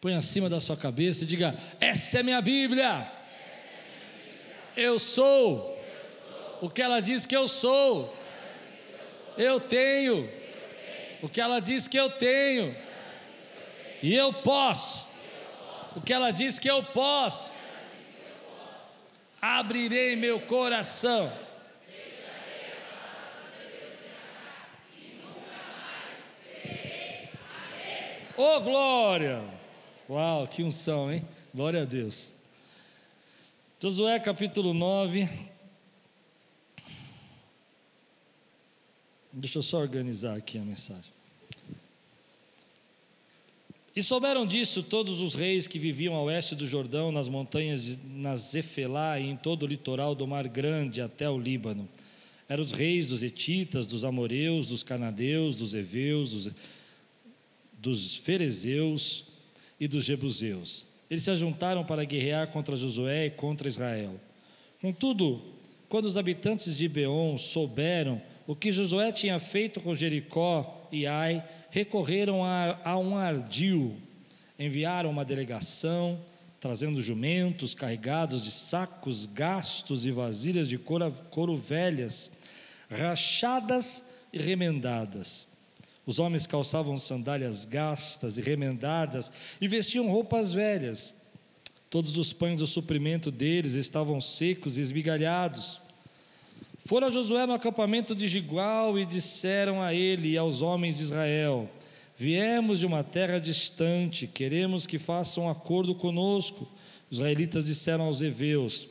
Põe acima da sua cabeça e diga: Essa é minha Bíblia. Eu sou o que ela diz que eu sou. Eu tenho o que ela diz que eu tenho. E eu posso o que ela diz que eu posso. Abrirei meu coração. Oh glória! Uau, que unção, hein? Glória a Deus. Josué capítulo 9. Deixa eu só organizar aqui a mensagem. E souberam disso todos os reis que viviam a oeste do Jordão, nas montanhas, na Zefelá e em todo o litoral do Mar Grande até o Líbano. Eram os reis dos Etitas, dos Amoreus, dos Canadeus, dos Eveus, dos, dos Ferezeus e dos Jebuseus. Eles se ajuntaram para guerrear contra Josué e contra Israel. Contudo, quando os habitantes de Beon souberam o que Josué tinha feito com Jericó e Ai, recorreram a, a um ardil, enviaram uma delegação, trazendo jumentos carregados de sacos gastos e vasilhas de couro, couro velhas, rachadas e remendadas. Os homens calçavam sandálias gastas e remendadas e vestiam roupas velhas. Todos os pães do suprimento deles estavam secos e esmigalhados. Foram a Josué no acampamento de Gigual e disseram a ele e aos homens de Israel: Viemos de uma terra distante, queremos que façam um acordo conosco. Os israelitas disseram aos heveus: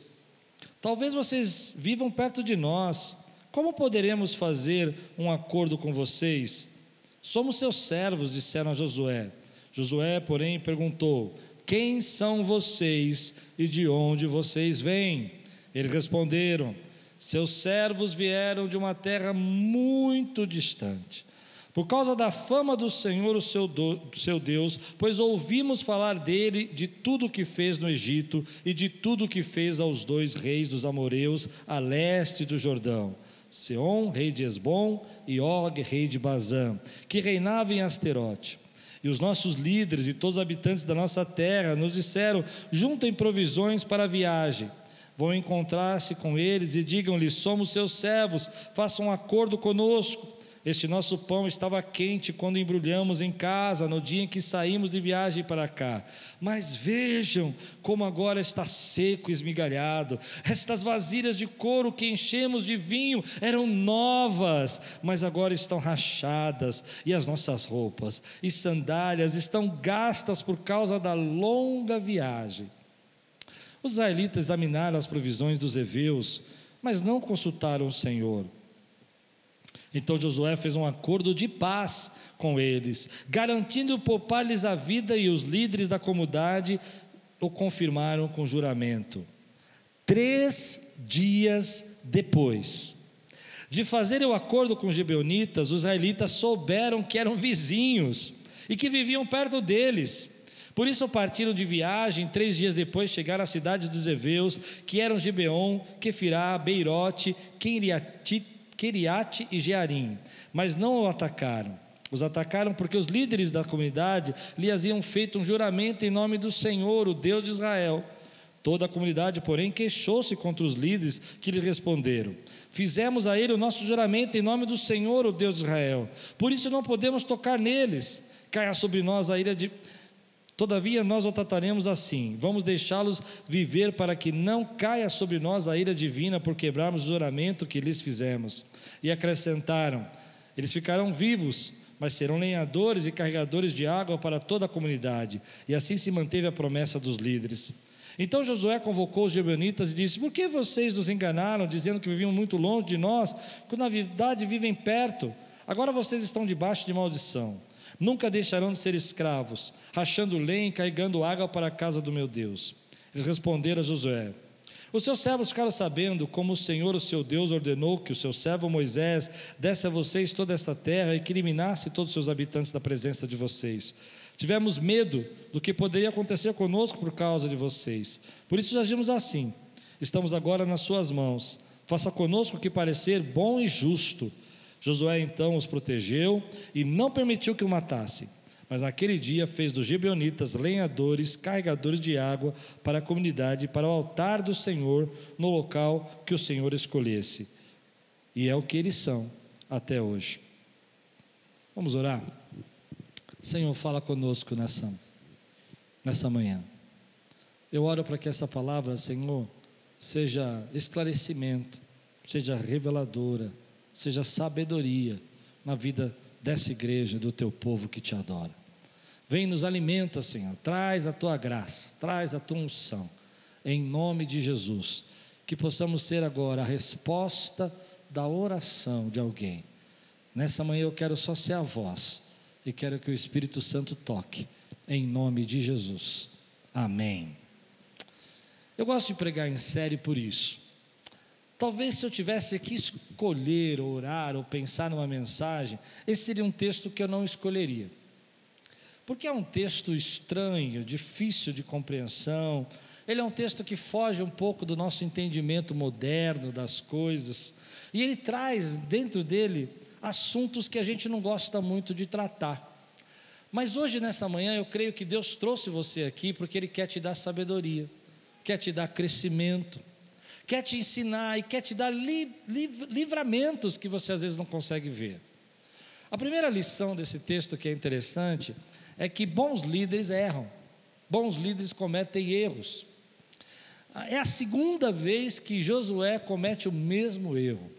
Talvez vocês vivam perto de nós. Como poderemos fazer um acordo com vocês? Somos seus servos, disseram a Josué. Josué, porém, perguntou: Quem são vocês e de onde vocês vêm? Eles responderam: seus servos vieram de uma terra muito distante. Por causa da fama do Senhor, o seu, do, seu Deus, pois ouvimos falar dele, de tudo o que fez no Egito e de tudo o que fez aos dois reis dos amorreus a leste do Jordão. Seom, rei de Esbom, e Og, rei de Bazã, que reinava em Asterote. E os nossos líderes e todos os habitantes da nossa terra nos disseram: juntem provisões para a viagem vão encontrar-se com eles e digam-lhes: Somos seus servos, façam um acordo conosco. Este nosso pão estava quente quando embrulhamos em casa, no dia em que saímos de viagem para cá. Mas vejam como agora está seco e esmigalhado. Estas vasilhas de couro que enchemos de vinho eram novas, mas agora estão rachadas. E as nossas roupas e sandálias estão gastas por causa da longa viagem. Os israelitas examinaram as provisões dos heveus, mas não consultaram o Senhor. Então Josué fez um acordo de paz com eles, garantindo poupar-lhes a vida, e os líderes da comunidade o confirmaram com juramento. Três dias depois de fazerem o acordo com os gibeonitas, os israelitas souberam que eram vizinhos e que viviam perto deles. Por isso partiram de viagem, três dias depois chegaram às cidades dos Eveus, que eram Gibeon, Quefirá, Beirote, Keriate e Jearim, mas não o atacaram. Os atacaram porque os líderes da comunidade lhe haviam feito um juramento em nome do Senhor, o Deus de Israel. Toda a comunidade, porém, queixou-se contra os líderes que lhe responderam: Fizemos a ele o nosso juramento em nome do Senhor, o Deus de Israel. Por isso não podemos tocar neles. Caia sobre nós a ira de Todavia, nós o trataremos assim: vamos deixá-los viver para que não caia sobre nós a ira divina por quebrarmos o juramento que lhes fizemos. E acrescentaram: eles ficarão vivos, mas serão lenhadores e carregadores de água para toda a comunidade. E assim se manteve a promessa dos líderes. Então Josué convocou os gibeonitas e disse: Por que vocês nos enganaram, dizendo que viviam muito longe de nós, quando na verdade vivem perto? Agora vocês estão debaixo de maldição. Nunca deixarão de ser escravos, rachando lenha e carregando água para a casa do meu Deus. Eles responderam a Josué: Os seus servos ficaram sabendo como o Senhor, o seu Deus, ordenou que o seu servo Moisés desse a vocês toda esta terra e que eliminasse todos os seus habitantes da presença de vocês. Tivemos medo do que poderia acontecer conosco por causa de vocês. Por isso agimos assim. Estamos agora nas suas mãos. Faça conosco o que parecer bom e justo Josué então os protegeu e não permitiu que o matassem. Mas naquele dia fez dos gibeonitas lenhadores, carregadores de água para a comunidade, para o altar do Senhor, no local que o Senhor escolhesse. E é o que eles são até hoje. Vamos orar? Senhor, fala conosco nessa, nessa manhã. Eu oro para que essa palavra, Senhor, seja esclarecimento, seja reveladora, seja sabedoria na vida dessa igreja, do teu povo que te adora. Vem nos alimenta, Senhor, traz a tua graça, traz a tua unção, em nome de Jesus, que possamos ser agora a resposta da oração de alguém. Nessa manhã eu quero só ser a voz e quero que o Espírito Santo toque, em nome de Jesus. Amém. Eu gosto de pregar em série por isso. Talvez se eu tivesse que escolher, orar ou pensar numa mensagem, esse seria um texto que eu não escolheria. Porque é um texto estranho, difícil de compreensão. Ele é um texto que foge um pouco do nosso entendimento moderno das coisas. E ele traz dentro dele assuntos que a gente não gosta muito de tratar. Mas hoje, nessa manhã, eu creio que Deus trouxe você aqui porque Ele quer te dar sabedoria, quer te dar crescimento quer te ensinar e quer te dar li, li, livramentos que você às vezes não consegue ver. A primeira lição desse texto que é interessante é que bons líderes erram, bons líderes cometem erros. É a segunda vez que Josué comete o mesmo erro.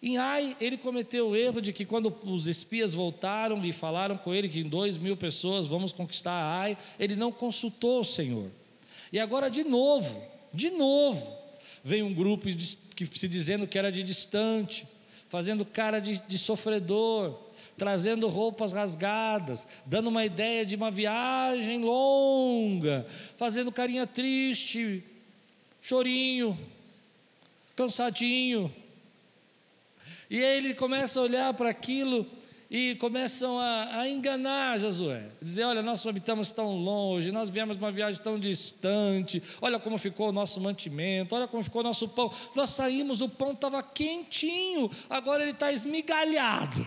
Em Ai, ele cometeu o erro de que quando os espias voltaram e falaram com ele que em dois mil pessoas vamos conquistar Ai, ele não consultou o Senhor. E agora de novo, de novo, vem um grupo que se dizendo que era de distante, fazendo cara de, de sofredor, trazendo roupas rasgadas, dando uma ideia de uma viagem longa, fazendo carinha triste, chorinho, cansadinho. E aí ele começa a olhar para aquilo e começam a, a, enganar Josué, dizer: Olha, nós habitamos tão longe, nós viemos uma viagem tão distante, olha como ficou o nosso mantimento, olha como ficou o nosso pão. Nós saímos, o pão estava quentinho, agora ele está esmigalhado.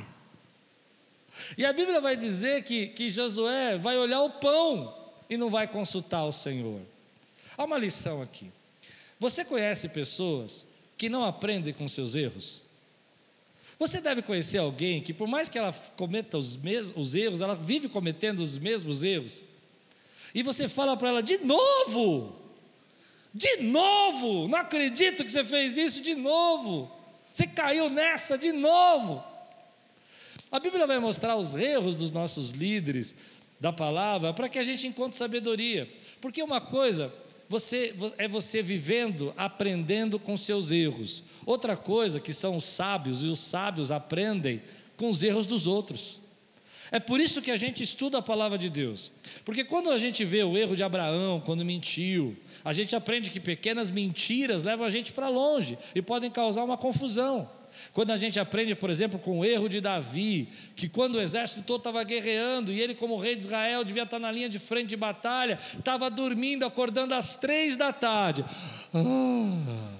E a Bíblia vai dizer que, que Josué vai olhar o pão e não vai consultar o Senhor. Há uma lição aqui. Você conhece pessoas que não aprendem com seus erros? Você deve conhecer alguém que, por mais que ela cometa os, mesmos, os erros, ela vive cometendo os mesmos erros. E você fala para ela, de novo, de novo, não acredito que você fez isso de novo, você caiu nessa de novo. A Bíblia vai mostrar os erros dos nossos líderes da palavra para que a gente encontre sabedoria, porque uma coisa você, é você vivendo, aprendendo com seus erros. Outra coisa que são os sábios, e os sábios aprendem com os erros dos outros. É por isso que a gente estuda a palavra de Deus. Porque quando a gente vê o erro de Abraão, quando mentiu, a gente aprende que pequenas mentiras levam a gente para longe e podem causar uma confusão. Quando a gente aprende, por exemplo, com o erro de Davi, que quando o exército todo estava guerreando e ele, como rei de Israel, devia estar na linha de frente de batalha, estava dormindo, acordando às três da tarde. Ah.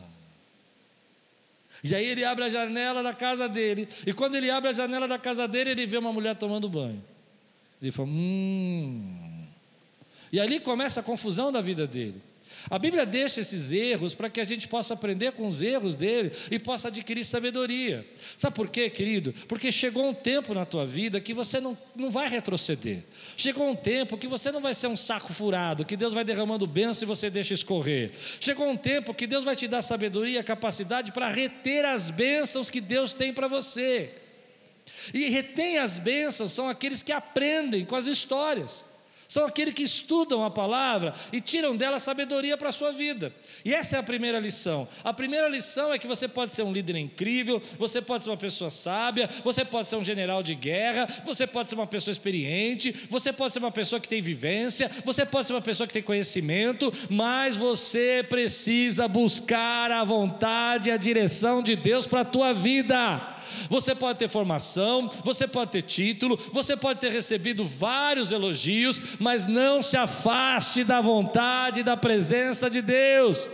E aí ele abre a janela da casa dele, e quando ele abre a janela da casa dele, ele vê uma mulher tomando banho. Ele fala: Hum. E ali começa a confusão da vida dele. A Bíblia deixa esses erros para que a gente possa aprender com os erros dele e possa adquirir sabedoria. Sabe por quê, querido? Porque chegou um tempo na tua vida que você não, não vai retroceder. Chegou um tempo que você não vai ser um saco furado, que Deus vai derramando bênção e você deixa escorrer. Chegou um tempo que Deus vai te dar sabedoria, capacidade para reter as bênçãos que Deus tem para você. E retém as bênçãos são aqueles que aprendem com as histórias são aqueles que estudam a palavra e tiram dela sabedoria para a sua vida. E essa é a primeira lição. A primeira lição é que você pode ser um líder incrível, você pode ser uma pessoa sábia, você pode ser um general de guerra, você pode ser uma pessoa experiente, você pode ser uma pessoa que tem vivência, você pode ser uma pessoa que tem conhecimento, mas você precisa buscar a vontade e a direção de Deus para a tua vida. Você pode ter formação, você pode ter título, você pode ter recebido vários elogios, mas não se afaste da vontade da presença de Deus.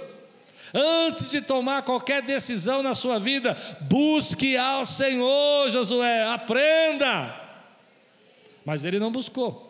Antes de tomar qualquer decisão na sua vida, busque ao Senhor, Josué, aprenda. mas ele não buscou.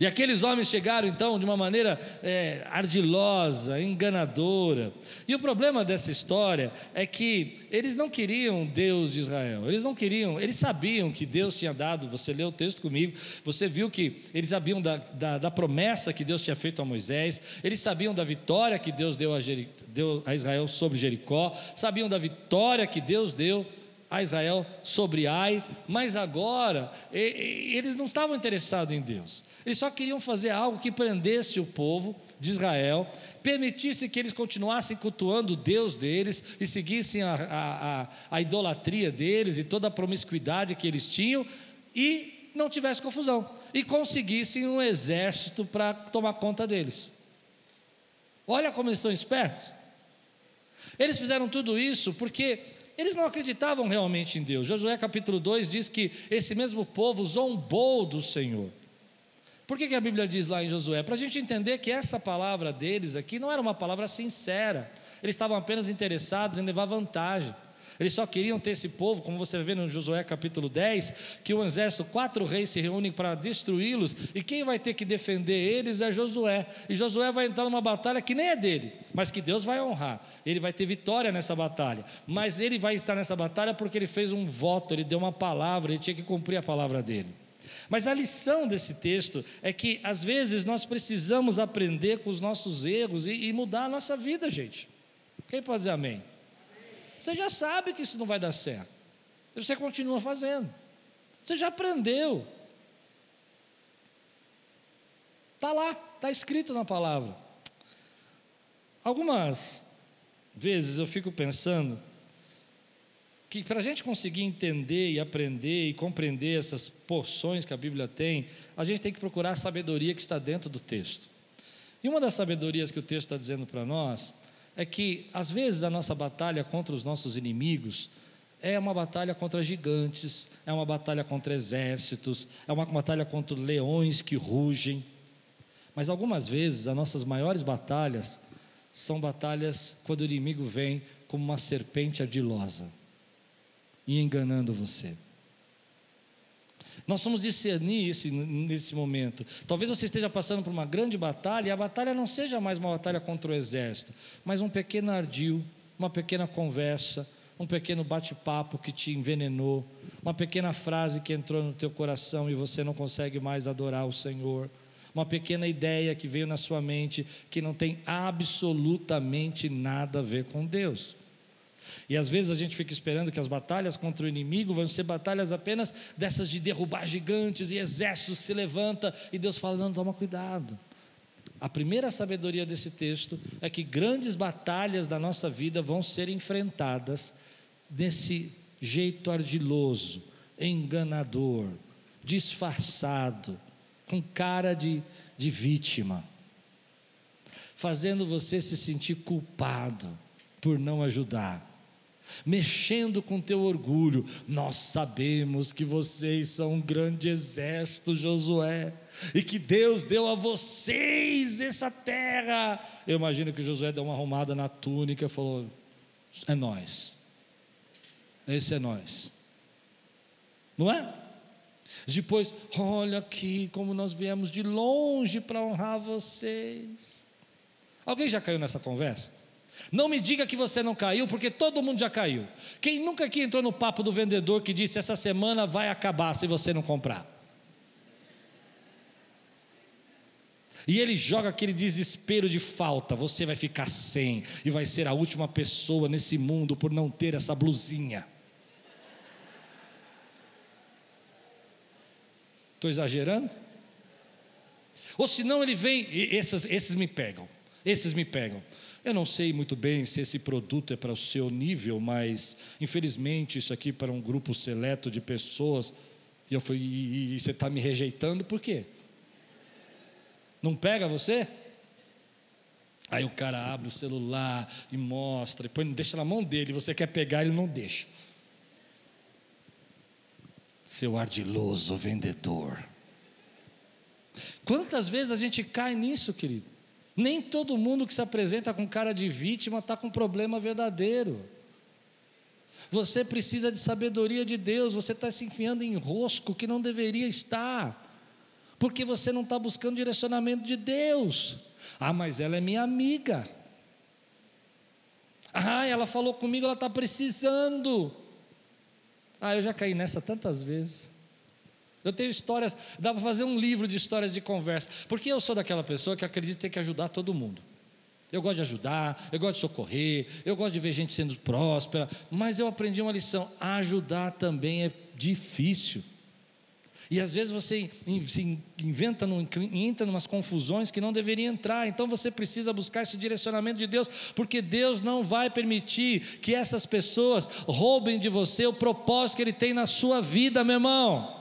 E aqueles homens chegaram então de uma maneira é, ardilosa, enganadora. E o problema dessa história é que eles não queriam Deus de Israel, eles não queriam, eles sabiam que Deus tinha dado. Você leu o texto comigo, você viu que eles sabiam da, da, da promessa que Deus tinha feito a Moisés, eles sabiam da vitória que Deus deu a, Jeri, deu a Israel sobre Jericó, sabiam da vitória que Deus deu a Israel sobre Ai, mas agora eles não estavam interessados em Deus, eles só queriam fazer algo que prendesse o povo de Israel, permitisse que eles continuassem cultuando o Deus deles e seguissem a, a, a, a idolatria deles e toda a promiscuidade que eles tinham e não tivesse confusão e conseguissem um exército para tomar conta deles. Olha como eles são espertos. Eles fizeram tudo isso porque eles não acreditavam realmente em Deus. Josué capítulo 2 diz que esse mesmo povo zombou do Senhor. Por que, que a Bíblia diz lá em Josué? Para a gente entender que essa palavra deles aqui não era uma palavra sincera, eles estavam apenas interessados em levar vantagem. Eles só queriam ter esse povo, como você vê no Josué capítulo 10, que o exército, quatro reis se reúnem para destruí-los, e quem vai ter que defender eles é Josué. E Josué vai entrar numa batalha que nem é dele, mas que Deus vai honrar. Ele vai ter vitória nessa batalha. Mas ele vai estar nessa batalha porque ele fez um voto, ele deu uma palavra, ele tinha que cumprir a palavra dele. Mas a lição desse texto é que às vezes nós precisamos aprender com os nossos erros e, e mudar a nossa vida, gente. Quem pode dizer amém? Você já sabe que isso não vai dar certo. Você continua fazendo. Você já aprendeu. Está lá, está escrito na palavra. Algumas vezes eu fico pensando que para a gente conseguir entender e aprender e compreender essas porções que a Bíblia tem, a gente tem que procurar a sabedoria que está dentro do texto. E uma das sabedorias que o texto está dizendo para nós é que, às vezes, a nossa batalha contra os nossos inimigos é uma batalha contra gigantes, é uma batalha contra exércitos, é uma batalha contra leões que rugem. Mas algumas vezes as nossas maiores batalhas são batalhas quando o inimigo vem como uma serpente ardilosa e enganando você. Nós vamos discernir esse, nesse momento. Talvez você esteja passando por uma grande batalha e a batalha não seja mais uma batalha contra o exército, mas um pequeno ardil, uma pequena conversa, um pequeno bate-papo que te envenenou, uma pequena frase que entrou no teu coração e você não consegue mais adorar o Senhor, uma pequena ideia que veio na sua mente que não tem absolutamente nada a ver com Deus. E às vezes a gente fica esperando que as batalhas contra o inimigo vão ser batalhas apenas dessas de derrubar gigantes e exércitos que se levanta e Deus fala: não, toma cuidado. A primeira sabedoria desse texto é que grandes batalhas da nossa vida vão ser enfrentadas desse jeito ardiloso, enganador, disfarçado, com cara de, de vítima, fazendo você se sentir culpado por não ajudar mexendo com teu orgulho. Nós sabemos que vocês são um grande exército, Josué, e que Deus deu a vocês essa terra. Eu imagino que Josué deu uma arrumada na túnica e falou: É nós, esse é nós, não é? Depois, olha aqui como nós viemos de longe para honrar vocês. Alguém já caiu nessa conversa? Não me diga que você não caiu, porque todo mundo já caiu. Quem nunca aqui entrou no papo do vendedor que disse: essa semana vai acabar se você não comprar? E ele joga aquele desespero de falta. Você vai ficar sem e vai ser a última pessoa nesse mundo por não ter essa blusinha. Estou exagerando? Ou senão ele vem, esses, esses me pegam, esses me pegam. Eu não sei muito bem se esse produto é para o seu nível, mas infelizmente isso aqui é para um grupo seleto de pessoas. E eu fui, e, e você está me rejeitando por quê? Não pega você? Aí o cara abre o celular e mostra, e põe, deixa na mão dele, você quer pegar, ele não deixa. Seu ardiloso vendedor. Quantas vezes a gente cai nisso, querido? Nem todo mundo que se apresenta com cara de vítima está com problema verdadeiro. Você precisa de sabedoria de Deus, você está se enfiando em rosco que não deveria estar, porque você não está buscando direcionamento de Deus. Ah, mas ela é minha amiga. Ah, ela falou comigo, ela está precisando. Ah, eu já caí nessa tantas vezes. Eu tenho histórias, dá para fazer um livro de histórias de conversa, porque eu sou daquela pessoa que acredita ter que ajudar todo mundo. Eu gosto de ajudar, eu gosto de socorrer, eu gosto de ver gente sendo próspera, mas eu aprendi uma lição: ajudar também é difícil. E às vezes você se inventa, entra em umas confusões que não deveria entrar. Então você precisa buscar esse direcionamento de Deus, porque Deus não vai permitir que essas pessoas roubem de você o propósito que Ele tem na sua vida, meu irmão.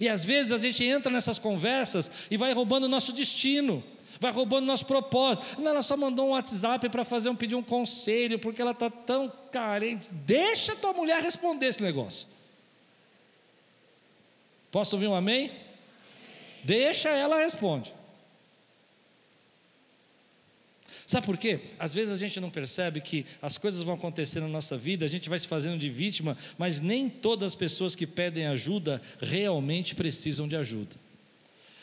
E às vezes a gente entra nessas conversas e vai roubando o nosso destino vai roubando nosso propósito. Não, ela só mandou um WhatsApp para fazer um pedir um conselho, porque ela está tão carente. Deixa tua mulher responder esse negócio. Posso ouvir um amém? amém. Deixa ela responde. Sabe por quê? Às vezes a gente não percebe que as coisas vão acontecer na nossa vida, a gente vai se fazendo de vítima, mas nem todas as pessoas que pedem ajuda realmente precisam de ajuda.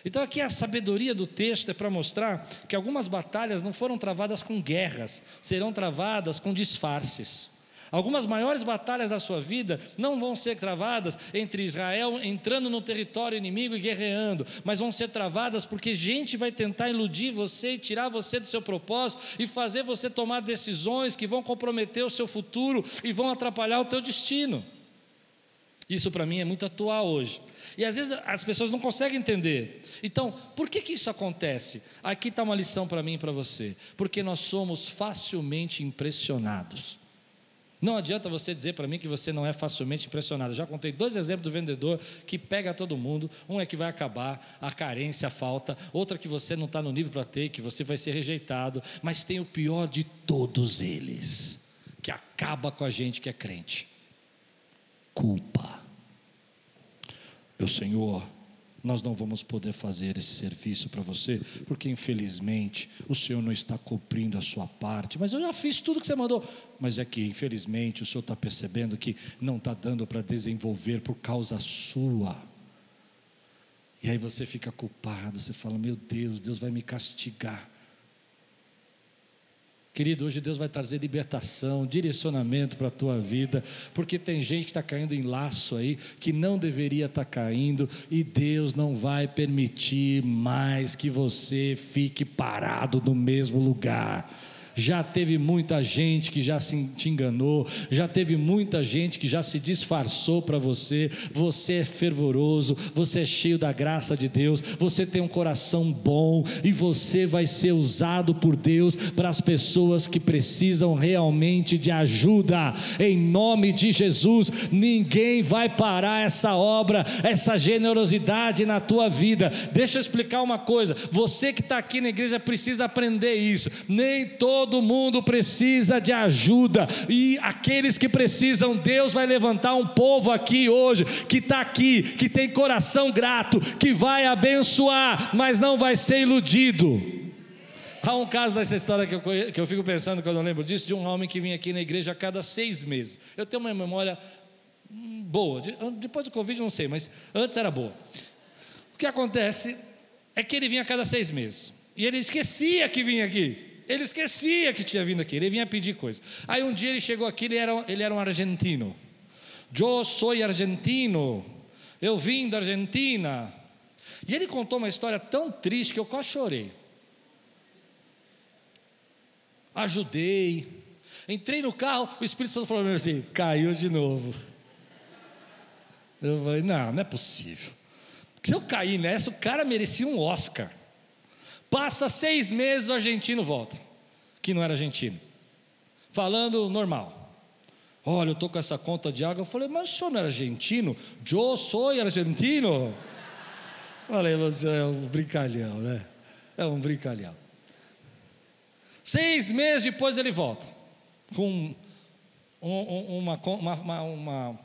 Então, aqui a sabedoria do texto é para mostrar que algumas batalhas não foram travadas com guerras, serão travadas com disfarces. Algumas maiores batalhas da sua vida não vão ser travadas entre Israel entrando no território inimigo e guerreando, mas vão ser travadas porque gente vai tentar iludir você e tirar você do seu propósito e fazer você tomar decisões que vão comprometer o seu futuro e vão atrapalhar o teu destino. Isso para mim é muito atual hoje. E às vezes as pessoas não conseguem entender. Então, por que, que isso acontece? Aqui está uma lição para mim e para você. Porque nós somos facilmente impressionados. Não adianta você dizer para mim que você não é facilmente impressionado. Já contei dois exemplos do vendedor que pega todo mundo. Um é que vai acabar, a carência, a falta. Outra que você não está no nível para ter, que você vai ser rejeitado. Mas tem o pior de todos eles, que acaba com a gente que é crente culpa. Meu Senhor, nós não vamos poder fazer esse serviço para você, porque infelizmente o Senhor não está cumprindo a sua parte. Mas eu já fiz tudo que você mandou. Mas é que infelizmente o Senhor está percebendo que não está dando para desenvolver por causa sua. E aí você fica culpado, você fala: Meu Deus, Deus vai me castigar. Querido, hoje Deus vai trazer libertação, direcionamento para a tua vida, porque tem gente que está caindo em laço aí, que não deveria estar tá caindo, e Deus não vai permitir mais que você fique parado no mesmo lugar já teve muita gente que já se te enganou, já teve muita gente que já se disfarçou para você. Você é fervoroso, você é cheio da graça de Deus, você tem um coração bom e você vai ser usado por Deus para as pessoas que precisam realmente de ajuda. Em nome de Jesus, ninguém vai parar essa obra, essa generosidade na tua vida. Deixa eu explicar uma coisa: você que está aqui na igreja precisa aprender isso. Nem todo Todo mundo precisa de ajuda, e aqueles que precisam, Deus vai levantar um povo aqui hoje, que está aqui, que tem coração grato, que vai abençoar, mas não vai ser iludido. Há um caso dessa história que eu, que eu fico pensando quando eu lembro disso, de um homem que vinha aqui na igreja a cada seis meses. Eu tenho uma memória hum, boa, depois do Covid não sei, mas antes era boa. O que acontece é que ele vinha a cada seis meses, e ele esquecia que vinha aqui. Ele esquecia que tinha vindo aqui, ele vinha pedir coisa. Aí um dia ele chegou aqui, ele era, ele era um argentino. Eu sou argentino, eu vim da Argentina. E ele contou uma história tão triste que eu quase chorei. Ajudei, entrei no carro, o Espírito Santo falou assim: caiu de novo. Eu falei: não, não é possível. Se eu cair nessa, o cara merecia um Oscar. Passa seis meses, o argentino volta, que não era argentino, falando normal. Olha, eu estou com essa conta de água. Eu falei, mas o senhor não era argentino? Eu sou argentino. Falei, você é um brincalhão, né? É um brincalhão. Seis meses depois ele volta, com uma, uma, uma, uma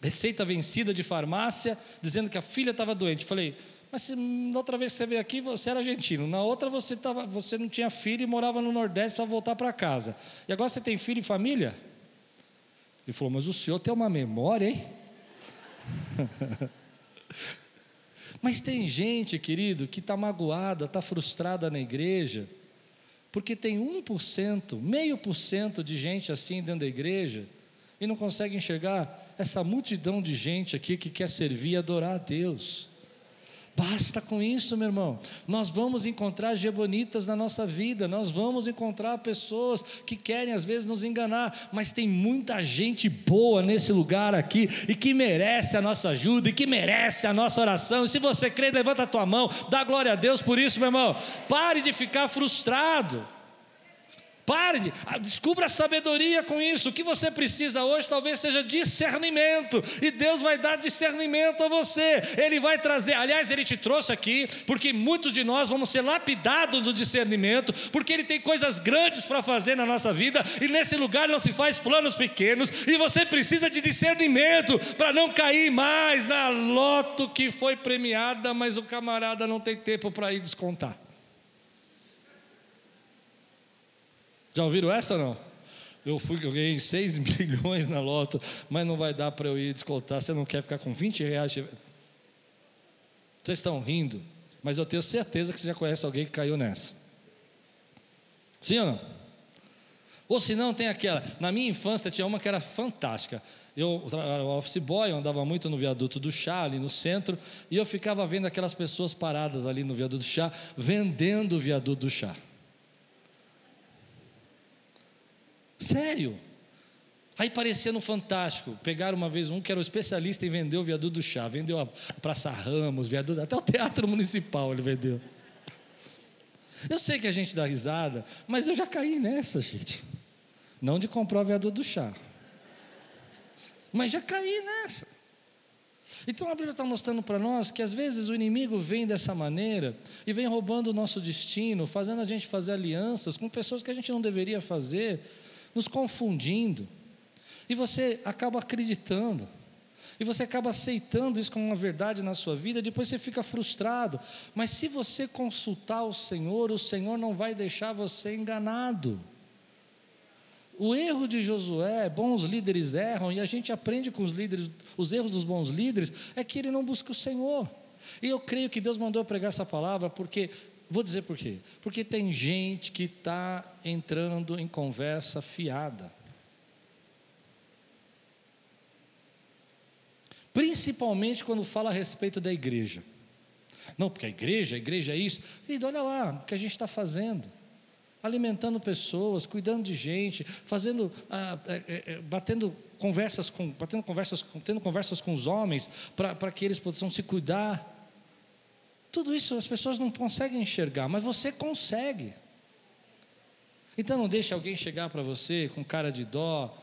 receita vencida de farmácia, dizendo que a filha estava doente. Falei, mas na outra vez que você veio aqui, você era argentino. Na outra, você, tava, você não tinha filho e morava no Nordeste para voltar para casa. E agora você tem filho e família? Ele falou: Mas o senhor tem uma memória, hein? Mas tem gente, querido, que está magoada, está frustrada na igreja, porque tem 1%, meio por cento de gente assim dentro da igreja, e não consegue enxergar essa multidão de gente aqui que quer servir e adorar a Deus. Basta com isso, meu irmão. Nós vamos encontrar gebonitas na nossa vida, nós vamos encontrar pessoas que querem às vezes nos enganar, mas tem muita gente boa nesse lugar aqui e que merece a nossa ajuda e que merece a nossa oração. E se você crê, levanta a tua mão, dá glória a Deus por isso, meu irmão. Pare de ficar frustrado. Pare, ah, descubra sabedoria com isso. O que você precisa hoje talvez seja discernimento, e Deus vai dar discernimento a você. Ele vai trazer, aliás, ele te trouxe aqui, porque muitos de nós vamos ser lapidados do discernimento, porque ele tem coisas grandes para fazer na nossa vida, e nesse lugar não se faz planos pequenos, e você precisa de discernimento para não cair mais na loto que foi premiada, mas o camarada não tem tempo para ir descontar. Já ouviram essa ou não? Eu fui, eu ganhei 6 milhões na loto, mas não vai dar para eu ir descontar. Você não quer ficar com 20 reais? Vocês estão rindo, mas eu tenho certeza que você já conhece alguém que caiu nessa. Sim ou não? Ou se não, tem aquela. Na minha infância tinha uma que era fantástica. Eu era office boy, eu andava muito no viaduto do chá, ali no centro, e eu ficava vendo aquelas pessoas paradas ali no viaduto do chá, vendendo o viaduto do chá. Sério. Aí parecia no Fantástico. Pegaram uma vez um que era o especialista em vender o viaduto do chá. Vendeu a Praça Ramos, viaduto, até o Teatro Municipal ele vendeu. Eu sei que a gente dá risada, mas eu já caí nessa, gente. Não de comprar o viaduto do chá. Mas já caí nessa. Então a Bíblia está mostrando para nós que às vezes o inimigo vem dessa maneira e vem roubando o nosso destino, fazendo a gente fazer alianças com pessoas que a gente não deveria fazer nos confundindo. E você acaba acreditando. E você acaba aceitando isso como uma verdade na sua vida, depois você fica frustrado. Mas se você consultar o Senhor, o Senhor não vai deixar você enganado. O erro de Josué, bons líderes erram, e a gente aprende com os líderes, os erros dos bons líderes, é que ele não busca o Senhor. E eu creio que Deus mandou eu pregar essa palavra porque Vou dizer por quê. Porque tem gente que está entrando em conversa fiada. Principalmente quando fala a respeito da igreja. Não, porque a igreja, a igreja é isso. E olha lá o que a gente está fazendo. Alimentando pessoas, cuidando de gente, fazendo, ah, é, é, batendo conversas com, batendo conversas, tendo conversas com os homens para que eles possam se cuidar tudo isso as pessoas não conseguem enxergar, mas você consegue. Então não deixe alguém chegar para você com cara de dó.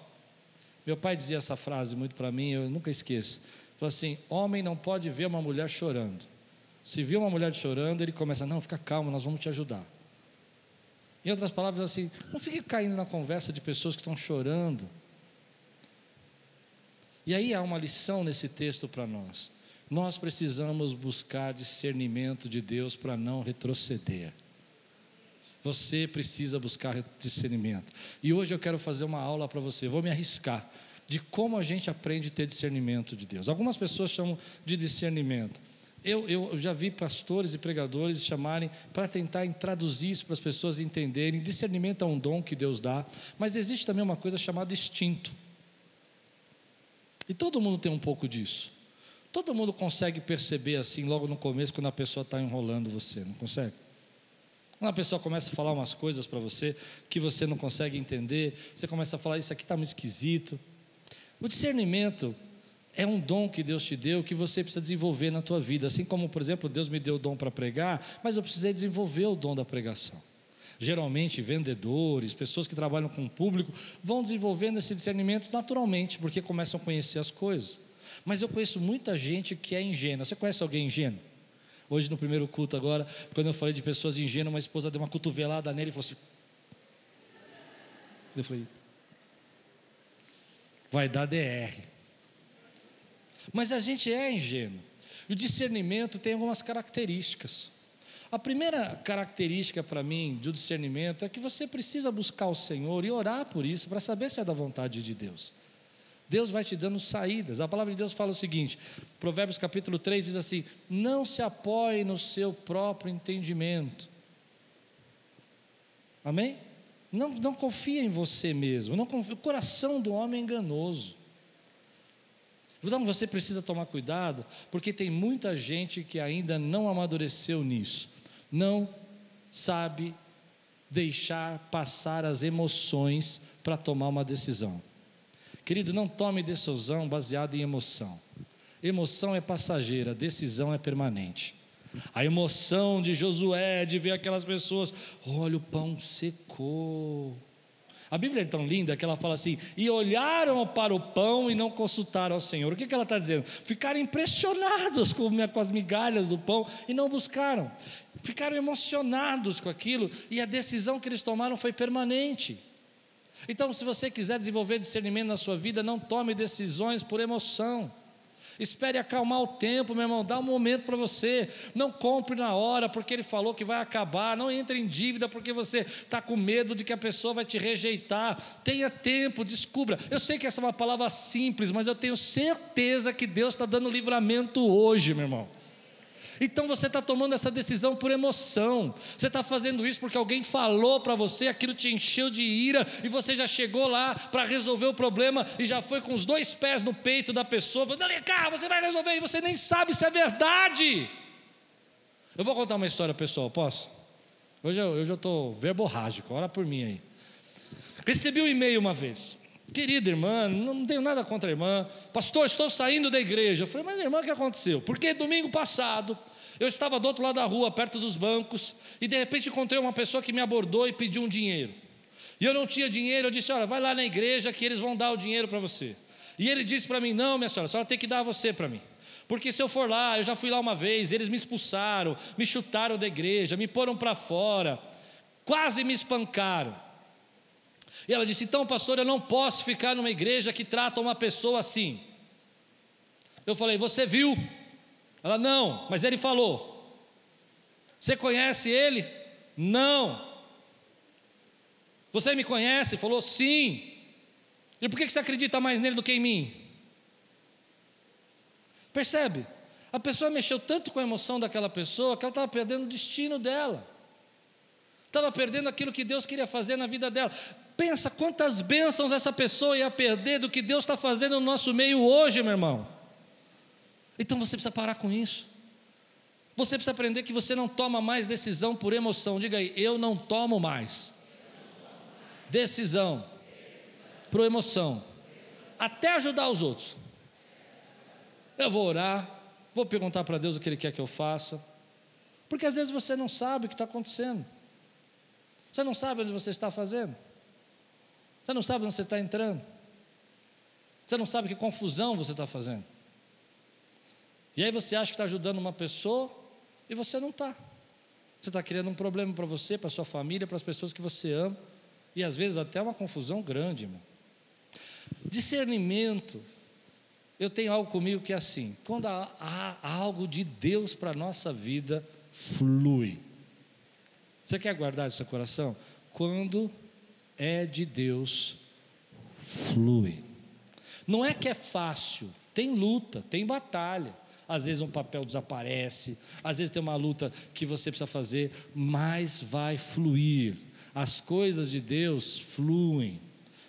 Meu pai dizia essa frase muito para mim, eu nunca esqueço. Falou assim: homem não pode ver uma mulher chorando. Se viu uma mulher chorando, ele começa: não, fica calmo, nós vamos te ajudar. Em outras palavras, assim, não fique caindo na conversa de pessoas que estão chorando. E aí há uma lição nesse texto para nós. Nós precisamos buscar discernimento de Deus para não retroceder. Você precisa buscar discernimento. E hoje eu quero fazer uma aula para você. Vou me arriscar de como a gente aprende a ter discernimento de Deus. Algumas pessoas chamam de discernimento. Eu, eu já vi pastores e pregadores chamarem para tentar traduzir isso para as pessoas entenderem. Discernimento é um dom que Deus dá, mas existe também uma coisa chamada instinto. E todo mundo tem um pouco disso. Todo mundo consegue perceber assim, logo no começo, quando a pessoa está enrolando você, não consegue? Quando a pessoa começa a falar umas coisas para você que você não consegue entender, você começa a falar, isso aqui está muito esquisito. O discernimento é um dom que Deus te deu que você precisa desenvolver na tua vida. Assim como, por exemplo, Deus me deu o dom para pregar, mas eu precisei desenvolver o dom da pregação. Geralmente, vendedores, pessoas que trabalham com o público, vão desenvolvendo esse discernimento naturalmente, porque começam a conhecer as coisas. Mas eu conheço muita gente que é ingênua. Você conhece alguém ingênuo? Hoje, no primeiro culto, agora, quando eu falei de pessoas ingênuas, uma esposa deu uma cotovelada nele e falou assim. Eu falei, vai dar DR. Mas a gente é ingênuo. E o discernimento tem algumas características. A primeira característica para mim do discernimento é que você precisa buscar o Senhor e orar por isso para saber se é da vontade de Deus. Deus vai te dando saídas. A palavra de Deus fala o seguinte: Provérbios capítulo 3 diz assim: Não se apoie no seu próprio entendimento. Amém? Não, não confia em você mesmo. Não confia, o coração do homem é enganoso. Então você precisa tomar cuidado, porque tem muita gente que ainda não amadureceu nisso, não sabe deixar passar as emoções para tomar uma decisão. Querido, não tome decisão baseada em emoção. Emoção é passageira, decisão é permanente. A emoção de Josué de ver aquelas pessoas, olha o pão secou. A Bíblia é tão linda que ela fala assim: e olharam para o pão e não consultaram ao Senhor. O que, que ela está dizendo? Ficaram impressionados com, com as migalhas do pão e não buscaram. Ficaram emocionados com aquilo e a decisão que eles tomaram foi permanente. Então, se você quiser desenvolver discernimento na sua vida, não tome decisões por emoção. Espere acalmar o tempo, meu irmão, dá um momento para você. Não compre na hora porque ele falou que vai acabar. Não entre em dívida porque você está com medo de que a pessoa vai te rejeitar. Tenha tempo, descubra. Eu sei que essa é uma palavra simples, mas eu tenho certeza que Deus está dando livramento hoje, meu irmão. Então você está tomando essa decisão por emoção. Você está fazendo isso porque alguém falou para você, aquilo te encheu de ira e você já chegou lá para resolver o problema e já foi com os dois pés no peito da pessoa, falando: vem cá, você vai resolver e você nem sabe se é verdade. Eu vou contar uma história pessoal, posso? Hoje eu estou verborrágico, ora por mim aí. Recebi um e-mail uma vez. Querida irmã, não tenho nada contra a irmã. Pastor, estou saindo da igreja. Eu falei, mas irmã, o que aconteceu? Porque domingo passado, eu estava do outro lado da rua, perto dos bancos, e de repente encontrei uma pessoa que me abordou e pediu um dinheiro. E eu não tinha dinheiro, eu disse: Olha, vai lá na igreja que eles vão dar o dinheiro para você. E ele disse para mim: Não, minha senhora, a senhora tem que dar você para mim. Porque se eu for lá, eu já fui lá uma vez, eles me expulsaram, me chutaram da igreja, me poram para fora, quase me espancaram. E ela disse: Então, pastor, eu não posso ficar numa igreja que trata uma pessoa assim. Eu falei: Você viu? Ela: Não, mas ele falou. Você conhece ele? Não. Você me conhece? Falou: Sim. E por que você acredita mais nele do que em mim? Percebe? A pessoa mexeu tanto com a emoção daquela pessoa que ela estava perdendo o destino dela. Estava perdendo aquilo que Deus queria fazer na vida dela. Pensa quantas bênçãos essa pessoa ia perder do que Deus está fazendo no nosso meio hoje, meu irmão. Então você precisa parar com isso. Você precisa aprender que você não toma mais decisão por emoção. Diga aí, eu não tomo mais decisão por emoção, até ajudar os outros. Eu vou orar, vou perguntar para Deus o que Ele quer que eu faça, porque às vezes você não sabe o que está acontecendo, você não sabe onde você está fazendo. Você não sabe onde você está entrando. Você não sabe que confusão você está fazendo. E aí você acha que está ajudando uma pessoa e você não está. Você está criando um problema para você, para sua família, para as pessoas que você ama. E às vezes até uma confusão grande, irmão. Discernimento. Eu tenho algo comigo que é assim: quando há, há algo de Deus para a nossa vida, flui. Você quer guardar isso no seu coração? Quando é de Deus flui. Não é que é fácil, tem luta, tem batalha. Às vezes um papel desaparece, às vezes tem uma luta que você precisa fazer, mas vai fluir. As coisas de Deus fluem.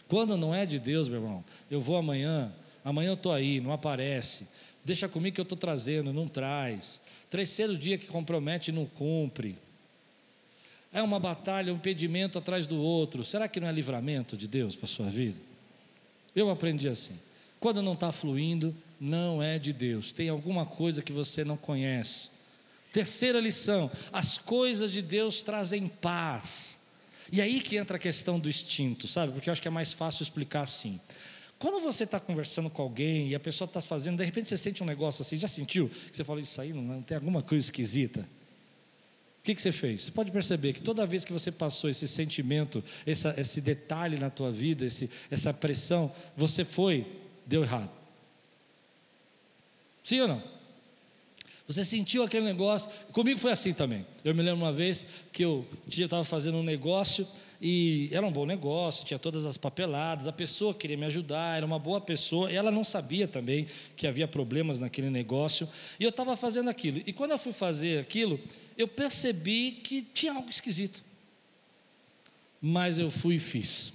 Quando não é de Deus, meu irmão, eu vou amanhã, amanhã eu estou aí, não aparece. Deixa comigo que eu estou trazendo, não traz. Terceiro dia que compromete, não cumpre. É uma batalha, um impedimento atrás do outro. Será que não é livramento de Deus para a sua vida? Eu aprendi assim. Quando não está fluindo, não é de Deus. Tem alguma coisa que você não conhece. Terceira lição: as coisas de Deus trazem paz. E aí que entra a questão do instinto, sabe? Porque eu acho que é mais fácil explicar assim. Quando você está conversando com alguém e a pessoa está fazendo, de repente você sente um negócio assim, já sentiu? Que você fala, isso aí não, não tem alguma coisa esquisita. O que, que, você fez? Você pode perceber que toda vez que você passou esse sentimento, essa, esse detalhe na tua vida, esse, essa pressão, você foi, deu errado. Sim ou não? Você sentiu aquele negócio? Comigo foi assim também. Eu me lembro uma vez que eu estava fazendo um negócio e era um bom negócio, tinha todas as papeladas, a pessoa queria me ajudar, era uma boa pessoa, ela não sabia também que havia problemas naquele negócio, e eu estava fazendo aquilo. E quando eu fui fazer aquilo, eu percebi que tinha algo esquisito. Mas eu fui e fiz.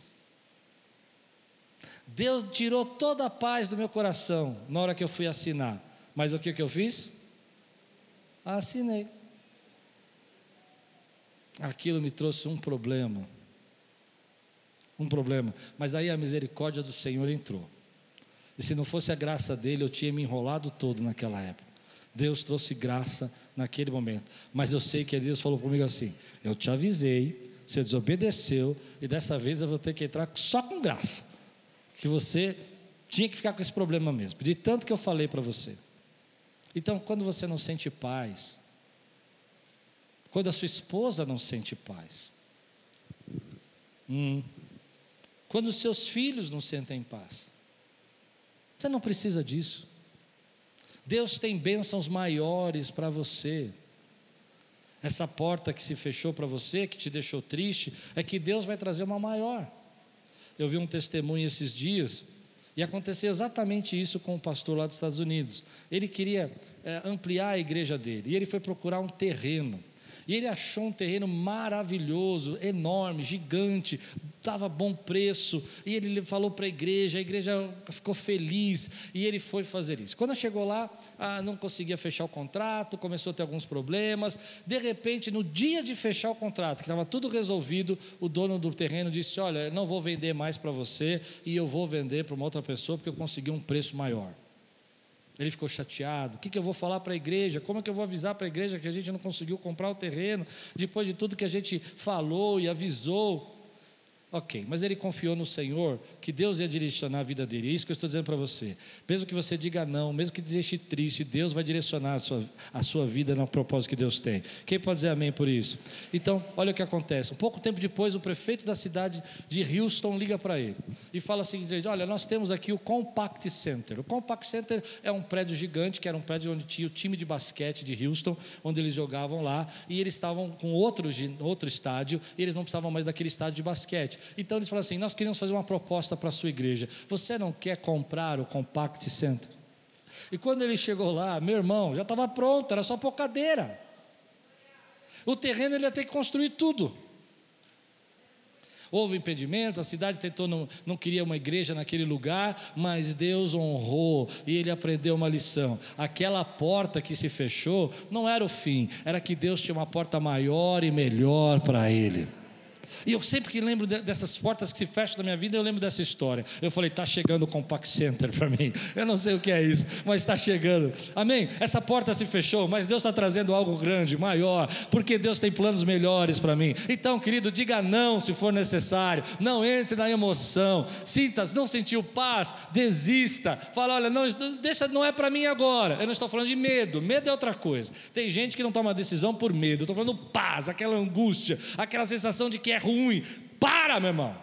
Deus tirou toda a paz do meu coração na hora que eu fui assinar. Mas o que, que eu fiz? Assinei. Aquilo me trouxe um problema. Um problema. Mas aí a misericórdia do Senhor entrou. E se não fosse a graça dele, eu tinha me enrolado todo naquela época. Deus trouxe graça naquele momento. Mas eu sei que Deus falou comigo assim: Eu te avisei, você desobedeceu, e dessa vez eu vou ter que entrar só com graça. Que você tinha que ficar com esse problema mesmo. De tanto que eu falei para você. Então, quando você não sente paz, quando a sua esposa não sente paz, hum, quando os seus filhos não sentem paz, você não precisa disso. Deus tem bênçãos maiores para você. Essa porta que se fechou para você, que te deixou triste, é que Deus vai trazer uma maior. Eu vi um testemunho esses dias e aconteceu exatamente isso com o pastor lá dos Estados Unidos. Ele queria é, ampliar a igreja dele e ele foi procurar um terreno. E ele achou um terreno maravilhoso, enorme, gigante, estava bom preço. E ele falou para a igreja, a igreja ficou feliz e ele foi fazer isso. Quando chegou lá, ah, não conseguia fechar o contrato, começou a ter alguns problemas. De repente, no dia de fechar o contrato, que estava tudo resolvido, o dono do terreno disse: Olha, não vou vender mais para você e eu vou vender para uma outra pessoa porque eu consegui um preço maior. Ele ficou chateado. O que, que eu vou falar para a igreja? Como é que eu vou avisar para a igreja que a gente não conseguiu comprar o terreno depois de tudo que a gente falou e avisou? Ok, mas ele confiou no Senhor que Deus ia direcionar a vida dele. É isso que eu estou dizendo para você. Mesmo que você diga não, mesmo que deixe triste, Deus vai direcionar a sua, a sua vida no propósito que Deus tem. Quem pode dizer amém por isso? Então, olha o que acontece. Um pouco tempo depois, o prefeito da cidade de Houston liga para ele e fala assim: Olha, nós temos aqui o Compact Center. O Compact Center é um prédio gigante, que era um prédio onde tinha o time de basquete de Houston, onde eles jogavam lá, e eles estavam com outro, outro estádio, e eles não precisavam mais daquele estádio de basquete. Então eles falaram assim: nós queríamos fazer uma proposta para a sua igreja. Você não quer comprar o Compact Center? E quando ele chegou lá, meu irmão, já estava pronto, era só pôr cadeira. O terreno ele ia ter que construir tudo. Houve impedimentos, a cidade tentou, não, não queria uma igreja naquele lugar, mas Deus honrou e ele aprendeu uma lição. Aquela porta que se fechou não era o fim, era que Deus tinha uma porta maior e melhor para ele. E eu sempre que lembro dessas portas que se fecham na minha vida, eu lembro dessa história. Eu falei, está chegando o Compact Center para mim. Eu não sei o que é isso, mas está chegando. Amém? Essa porta se fechou, mas Deus está trazendo algo grande, maior, porque Deus tem planos melhores para mim. Então, querido, diga não se for necessário. Não entre na emoção. Sinta, não sentiu paz, desista. Fala, olha, não, deixa, não é para mim agora. Eu não estou falando de medo. Medo é outra coisa. Tem gente que não toma decisão por medo. Eu estou falando paz, aquela angústia, aquela sensação de que é ruim ruim. Para, meu irmão.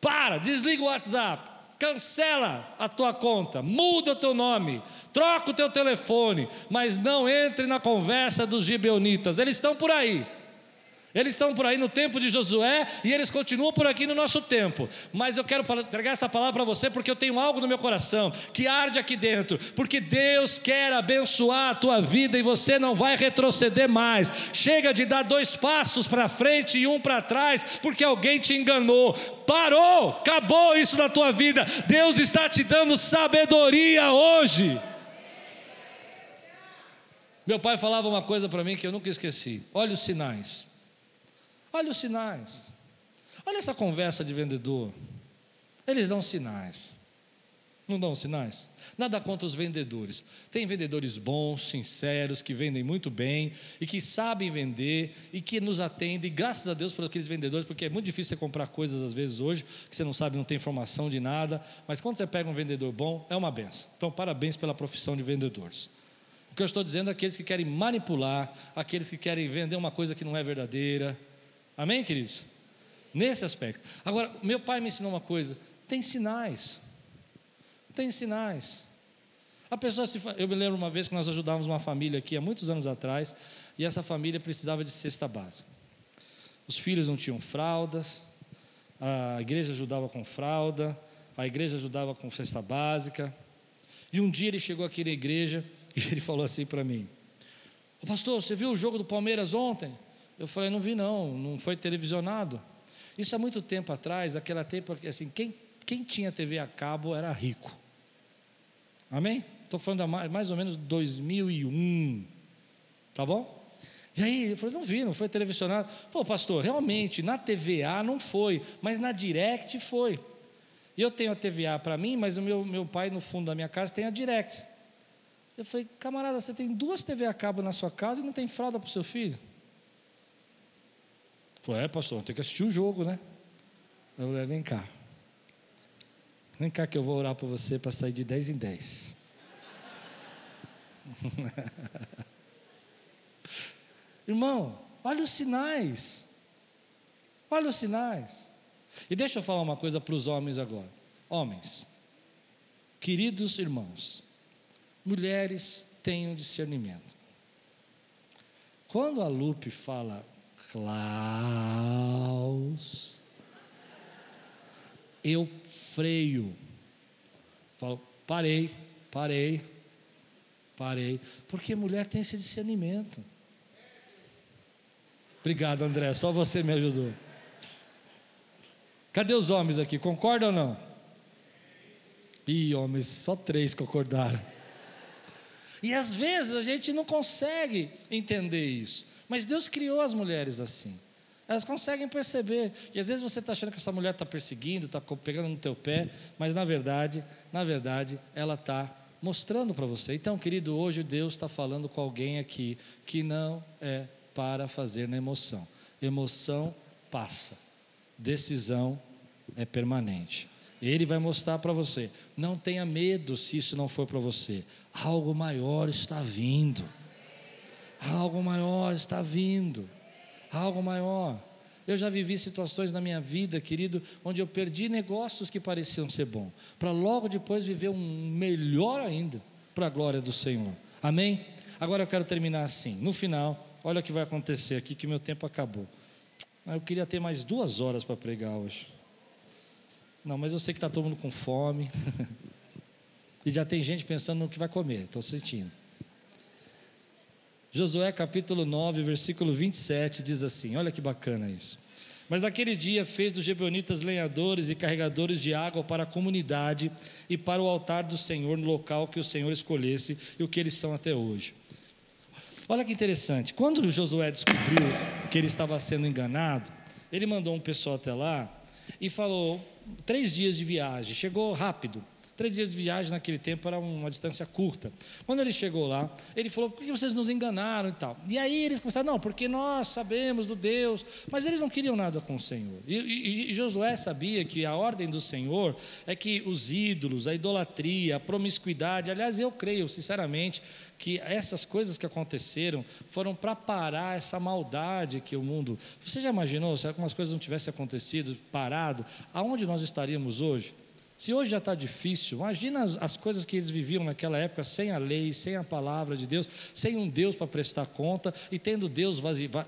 Para, desliga o WhatsApp. Cancela a tua conta, muda o teu nome, troca o teu telefone, mas não entre na conversa dos gibeonitas, eles estão por aí. Eles estão por aí no tempo de Josué e eles continuam por aqui no nosso tempo. Mas eu quero entregar essa palavra para você porque eu tenho algo no meu coração que arde aqui dentro. Porque Deus quer abençoar a tua vida e você não vai retroceder mais. Chega de dar dois passos para frente e um para trás porque alguém te enganou. Parou, acabou isso na tua vida. Deus está te dando sabedoria hoje. Meu pai falava uma coisa para mim que eu nunca esqueci: olha os sinais. Olha os sinais. Olha essa conversa de vendedor. Eles dão sinais. Não dão sinais? Nada contra os vendedores. Tem vendedores bons, sinceros, que vendem muito bem e que sabem vender e que nos atendem. Graças a Deus por aqueles vendedores, porque é muito difícil você comprar coisas às vezes hoje que você não sabe, não tem informação de nada. Mas quando você pega um vendedor bom, é uma benção. Então, parabéns pela profissão de vendedores. O que eu estou dizendo é aqueles que querem manipular, aqueles que querem vender uma coisa que não é verdadeira Amém, queridos? Nesse aspecto. Agora, meu pai me ensinou uma coisa: tem sinais. Tem sinais. A pessoa se. Eu me lembro uma vez que nós ajudávamos uma família aqui há muitos anos atrás, e essa família precisava de cesta básica. Os filhos não tinham fraldas, a igreja ajudava com fralda, a igreja ajudava com cesta básica. E um dia ele chegou aqui na igreja e ele falou assim para mim: pastor, você viu o jogo do Palmeiras ontem? Eu falei: Não vi, não, não foi televisionado. Isso há muito tempo atrás, aquela tempo assim, quem, quem tinha TV a cabo era rico. Amém? Estou falando de mais ou menos 2001. Tá bom? E aí, eu falei, não vi, não foi televisionado. Pô, pastor, realmente, na TVA não foi, mas na Direct foi. E eu tenho a TVA para mim, mas o meu, meu pai, no fundo da minha casa, tem a Direct. Eu falei, camarada, você tem duas TV a cabo na sua casa e não tem fralda para o seu filho? Falei, é, pastor, tem que assistir o jogo, né? Eu falei, vem cá. Vem cá que eu vou orar por você para sair de 10 em 10. Irmão, olha os sinais. Olha os sinais. E deixa eu falar uma coisa para os homens agora. Homens, queridos irmãos, mulheres tenham discernimento. Quando a Lupe fala Klaus, eu freio. Falo, parei, parei, parei. Porque mulher tem esse discernimento. Obrigado, André, só você me ajudou. Cadê os homens aqui? Concordam ou não? Ih, homens, só três concordaram. E às vezes a gente não consegue entender isso. Mas Deus criou as mulheres assim. Elas conseguem perceber. E às vezes você está achando que essa mulher está perseguindo, está pegando no teu pé, mas na verdade, na verdade, ela está mostrando para você. Então, querido, hoje Deus está falando com alguém aqui que não é para fazer na emoção. Emoção passa, decisão é permanente. Ele vai mostrar para você. Não tenha medo se isso não for para você. Algo maior está vindo. Algo maior está vindo. Algo maior. Eu já vivi situações na minha vida, querido, onde eu perdi negócios que pareciam ser bons, para logo depois viver um melhor ainda, para a glória do Senhor. Amém? Agora eu quero terminar assim. No final, olha o que vai acontecer aqui, que meu tempo acabou. Ah, eu queria ter mais duas horas para pregar hoje. Não, mas eu sei que está todo mundo com fome. e já tem gente pensando no que vai comer, estou sentindo. Josué capítulo 9, versículo 27 diz assim: olha que bacana isso. Mas naquele dia fez dos Gebeonitas lenhadores e carregadores de água para a comunidade e para o altar do Senhor no local que o Senhor escolhesse e o que eles são até hoje. Olha que interessante, quando Josué descobriu que ele estava sendo enganado, ele mandou um pessoal até lá e falou: três dias de viagem, chegou rápido. Três dias de viagem naquele tempo era uma distância curta. Quando ele chegou lá, ele falou: por que vocês nos enganaram e tal? E aí eles começaram: não, porque nós sabemos do Deus. Mas eles não queriam nada com o Senhor. E, e, e Josué sabia que a ordem do Senhor é que os ídolos, a idolatria, a promiscuidade, aliás, eu creio sinceramente que essas coisas que aconteceram foram para parar essa maldade que o mundo. Você já imaginou se algumas coisas não tivessem acontecido, parado, aonde nós estaríamos hoje? Se hoje já está difícil, imagina as, as, coisas que eles viviam naquela época sem a lei, sem a palavra de Deus, sem um Deus para prestar conta e tendo, Deus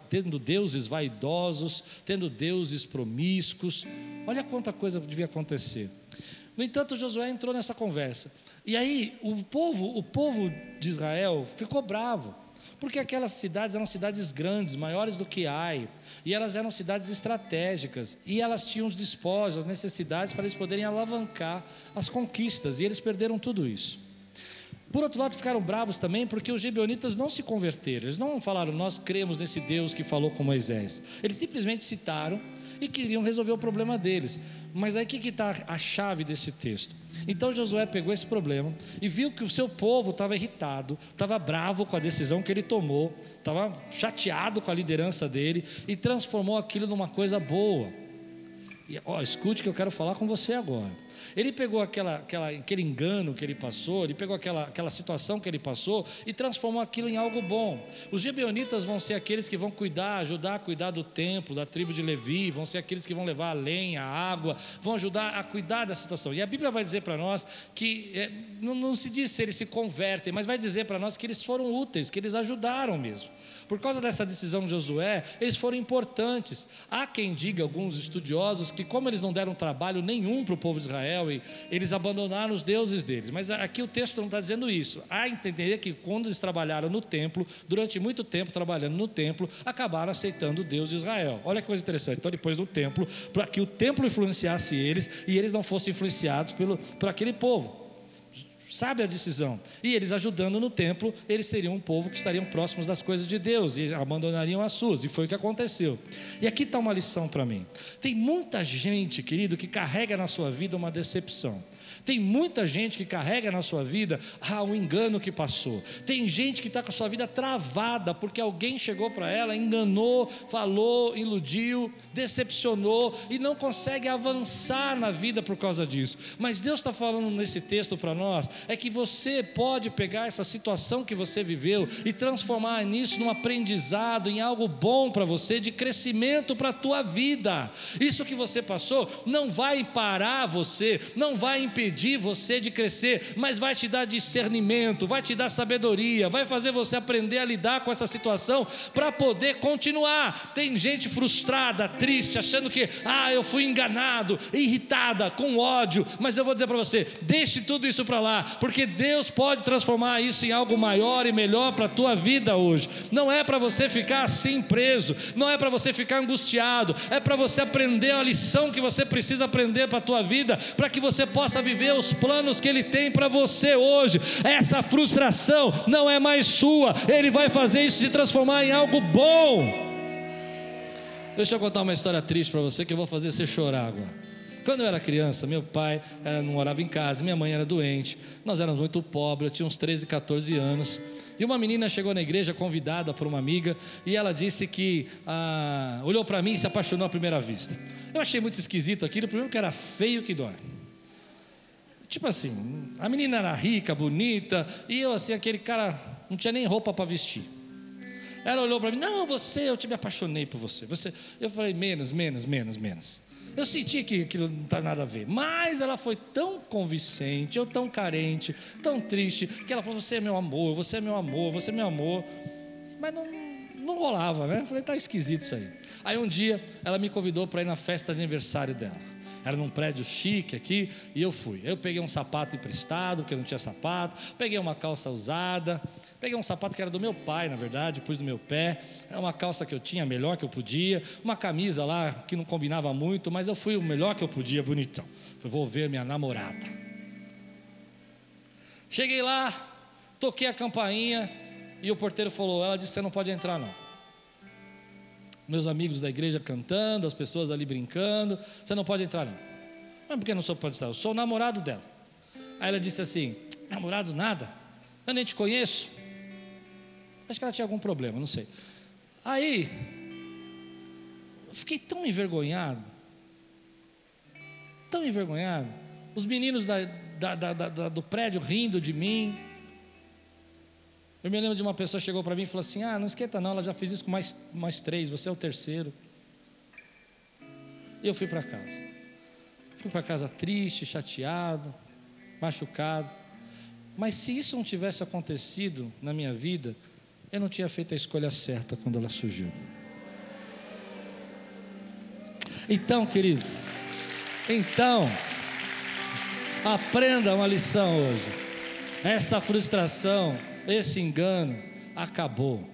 tendo deuses vaidosos, tendo deuses promíscuos. Olha quanta coisa devia acontecer. No entanto, Josué entrou nessa conversa. E aí o povo, o povo de Israel ficou bravo. Porque aquelas cidades eram cidades grandes, maiores do que Ai, e elas eram cidades estratégicas, e elas tinham os despojos, as necessidades para eles poderem alavancar as conquistas, e eles perderam tudo isso. Por outro lado, ficaram bravos também porque os gibeonitas não se converteram. Eles não falaram, nós cremos nesse Deus que falou com Moisés. Eles simplesmente citaram e queriam resolver o problema deles. Mas aí que está a chave desse texto? Então Josué pegou esse problema e viu que o seu povo estava irritado, estava bravo com a decisão que ele tomou, estava chateado com a liderança dele e transformou aquilo numa coisa boa. E, ó, escute que eu quero falar com você agora. Ele pegou aquela, aquela, aquele engano que ele passou, ele pegou aquela, aquela situação que ele passou e transformou aquilo em algo bom. Os gibeonitas vão ser aqueles que vão cuidar, ajudar a cuidar do templo, da tribo de Levi, vão ser aqueles que vão levar a lenha, a água, vão ajudar a cuidar da situação. E a Bíblia vai dizer para nós que, é, não, não se diz se eles se convertem, mas vai dizer para nós que eles foram úteis, que eles ajudaram mesmo. Por causa dessa decisão de Josué, eles foram importantes. Há quem diga, alguns estudiosos, que como eles não deram trabalho nenhum para o povo de Israel, e eles abandonaram os deuses deles. Mas aqui o texto não está dizendo isso. Há a entender que quando eles trabalharam no templo, durante muito tempo trabalhando no templo, acabaram aceitando o Deus de Israel. Olha que coisa interessante. Então, depois do templo, para que o templo influenciasse eles e eles não fossem influenciados pelo, por aquele povo sabe a decisão. E eles ajudando no templo, eles teriam um povo que estariam próximos das coisas de Deus e abandonariam as suas. E foi o que aconteceu. E aqui está uma lição para mim. Tem muita gente, querido, que carrega na sua vida uma decepção. Tem muita gente que carrega na sua vida ah, um engano que passou. Tem gente que está com a sua vida travada porque alguém chegou para ela, enganou, falou, iludiu, decepcionou e não consegue avançar na vida por causa disso. Mas Deus está falando nesse texto para nós é que você pode pegar essa situação que você viveu e transformar nisso num aprendizado, em algo bom para você, de crescimento para a tua vida. Isso que você passou não vai parar você, não vai impedir impedir você de crescer, mas vai te dar discernimento, vai te dar sabedoria, vai fazer você aprender a lidar com essa situação para poder continuar. Tem gente frustrada, triste, achando que, ah, eu fui enganado, irritada, com ódio, mas eu vou dizer para você: deixe tudo isso para lá, porque Deus pode transformar isso em algo maior e melhor para a tua vida hoje. Não é para você ficar assim preso, não é para você ficar angustiado, é para você aprender a lição que você precisa aprender para a tua vida, para que você possa viver os planos que Ele tem para você hoje. Essa frustração não é mais sua, Ele vai fazer isso se transformar em algo bom. Deixa eu contar uma história triste para você que eu vou fazer você chorar agora. Quando eu era criança, meu pai eh, não morava em casa, minha mãe era doente, nós éramos muito pobres, eu tinha uns 13, 14 anos. E uma menina chegou na igreja convidada por uma amiga e ela disse que ah, olhou para mim e se apaixonou à primeira vista. Eu achei muito esquisito aquilo, primeiro que era feio que dói. Tipo assim, a menina era rica, bonita, e eu assim, aquele cara não tinha nem roupa para vestir. Ela olhou para mim, não, você, eu te me apaixonei por você. você. Eu falei, menos, menos, menos, menos. Eu senti que aquilo não está nada a ver. Mas ela foi tão convincente, eu tão carente, tão triste, que ela falou: Você é meu amor, você é meu amor, você é meu amor. Mas não, não rolava, né? Eu falei: Tá esquisito isso aí. Aí um dia ela me convidou para ir na festa de aniversário dela era num prédio chique aqui, e eu fui. Eu peguei um sapato emprestado, porque não tinha sapato, peguei uma calça usada, peguei um sapato que era do meu pai, na verdade, pus no meu pé, era uma calça que eu tinha, melhor que eu podia, uma camisa lá que não combinava muito, mas eu fui o melhor que eu podia, bonitão. Falei, vou ver minha namorada. Cheguei lá, toquei a campainha, e o porteiro falou: ela disse, você não pode entrar não meus amigos da igreja cantando, as pessoas ali brincando. Você não pode entrar, não. Mas por que não sou pode estar? Eu sou o namorado dela. Aí ela disse assim: Namorado nada? Eu nem te conheço. Acho que ela tinha algum problema, não sei. Aí, eu fiquei tão envergonhado, tão envergonhado. Os meninos da, da, da, do prédio rindo de mim. Eu me lembro de uma pessoa chegou para mim e falou assim: Ah, não esquenta não, ela já fez isso com mais, mais três, você é o terceiro. E eu fui para casa. Fui para casa triste, chateado, machucado. Mas se isso não tivesse acontecido na minha vida, eu não tinha feito a escolha certa quando ela surgiu. Então, querido, então, aprenda uma lição hoje. Essa frustração esse engano acabou.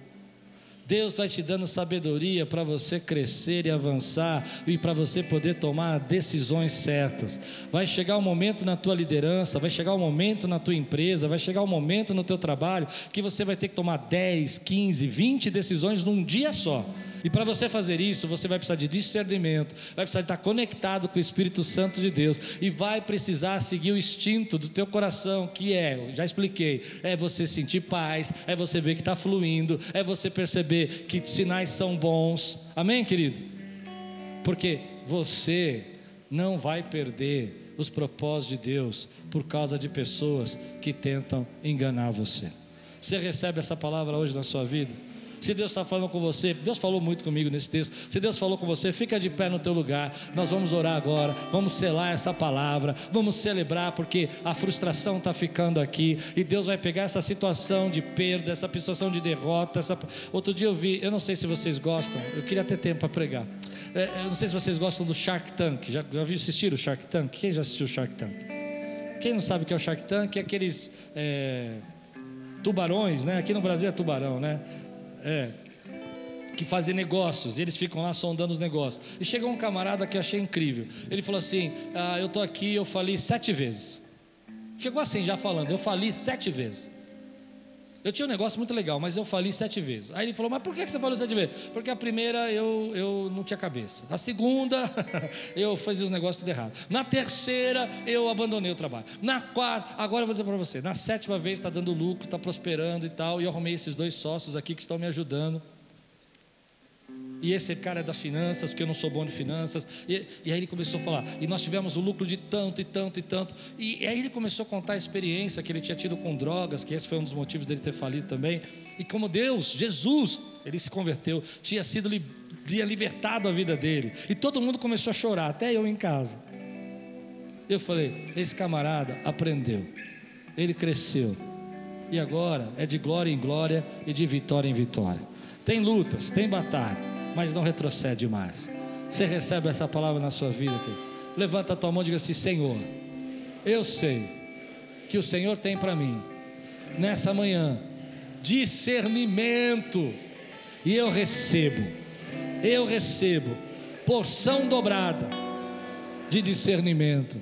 Deus vai te dando sabedoria para você crescer e avançar e para você poder tomar decisões certas. Vai chegar um momento na tua liderança, vai chegar um momento na tua empresa, vai chegar um momento no teu trabalho que você vai ter que tomar 10, 15, 20 decisões num dia só. E para você fazer isso, você vai precisar de discernimento, vai precisar estar conectado com o Espírito Santo de Deus e vai precisar seguir o instinto do teu coração, que é, já expliquei, é você sentir paz, é você ver que está fluindo, é você perceber que sinais são bons. Amém, querido? Porque você não vai perder os propósitos de Deus por causa de pessoas que tentam enganar você. Você recebe essa palavra hoje na sua vida? Se Deus está falando com você, Deus falou muito comigo nesse texto. Se Deus falou com você, fica de pé no teu lugar. Nós vamos orar agora, vamos selar essa palavra, vamos celebrar, porque a frustração está ficando aqui. E Deus vai pegar essa situação de perda, essa situação de derrota. Essa... Outro dia eu vi, eu não sei se vocês gostam, eu queria ter tempo para pregar. É, eu não sei se vocês gostam do Shark Tank. Já, já viu assistir o Shark Tank? Quem já assistiu o Shark Tank? Quem não sabe o que é o Shark Tank? É aqueles. É tubarões, né? Aqui no Brasil é tubarão, né? É, que fazem negócios, e eles ficam lá sondando os negócios. E chegou um camarada que eu achei incrível. Ele falou assim: ah, Eu estou aqui, eu falei sete vezes. Chegou assim, já falando, eu falei sete vezes. Eu tinha um negócio muito legal, mas eu falei sete vezes. Aí ele falou: Mas por que você falou sete vezes? Porque a primeira eu, eu não tinha cabeça. A segunda, eu fazia os negócios tudo errado. Na terceira, eu abandonei o trabalho. Na quarta, agora eu vou dizer para você: na sétima vez está dando lucro, está prosperando e tal. E eu arrumei esses dois sócios aqui que estão me ajudando e esse cara é da finanças, porque eu não sou bom de finanças. E, e, aí ele começou a falar, e nós tivemos o lucro de tanto e tanto e tanto. E, e, aí ele começou a contar a experiência que ele tinha tido com drogas, que esse foi um dos motivos dele ter falido também. E como Deus, Jesus, ele se converteu, tinha sido tinha libertado a vida dele. E todo mundo começou a chorar, até eu em casa. Eu falei, esse camarada aprendeu, ele cresceu. E agora é de glória em glória e de vitória em vitória. Tem lutas, tem batalha mas não retrocede mais. Você recebe essa palavra na sua vida, querido? Levanta a tua mão e diga assim: Senhor, eu sei que o Senhor tem para mim, nessa manhã, discernimento, e eu recebo, eu recebo porção dobrada de discernimento